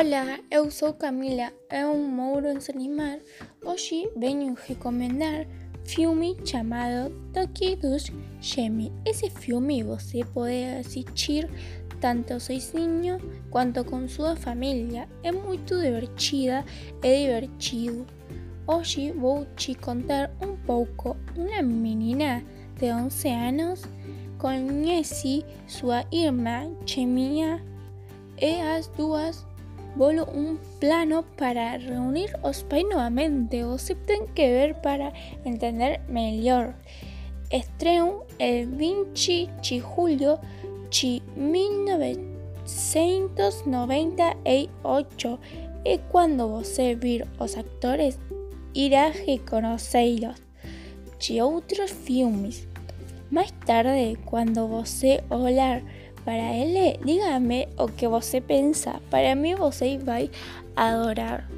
Olá, eu sou Camila, eu moro em Sanimar. Hoje venho recomendar filme chamado Toki dos Gemi. Esse filme você pode assistir tanto sozinho quanto com sua família. É muito divertida e divertido. Hoje vou te contar um pouco. Uma menina de 11 anos conhece sua irmã Cheminha e as Bolo un plano para reunir os pais nuevamente. Você tem que ver para entender melhor. Estreou el 20 de julho de 1998 e quando você vir os actores irá reconhecê-los de outros filmes. Mais tarde, quando você olhar para ele, dígame o que você pensa. Para mí, você vai adorar.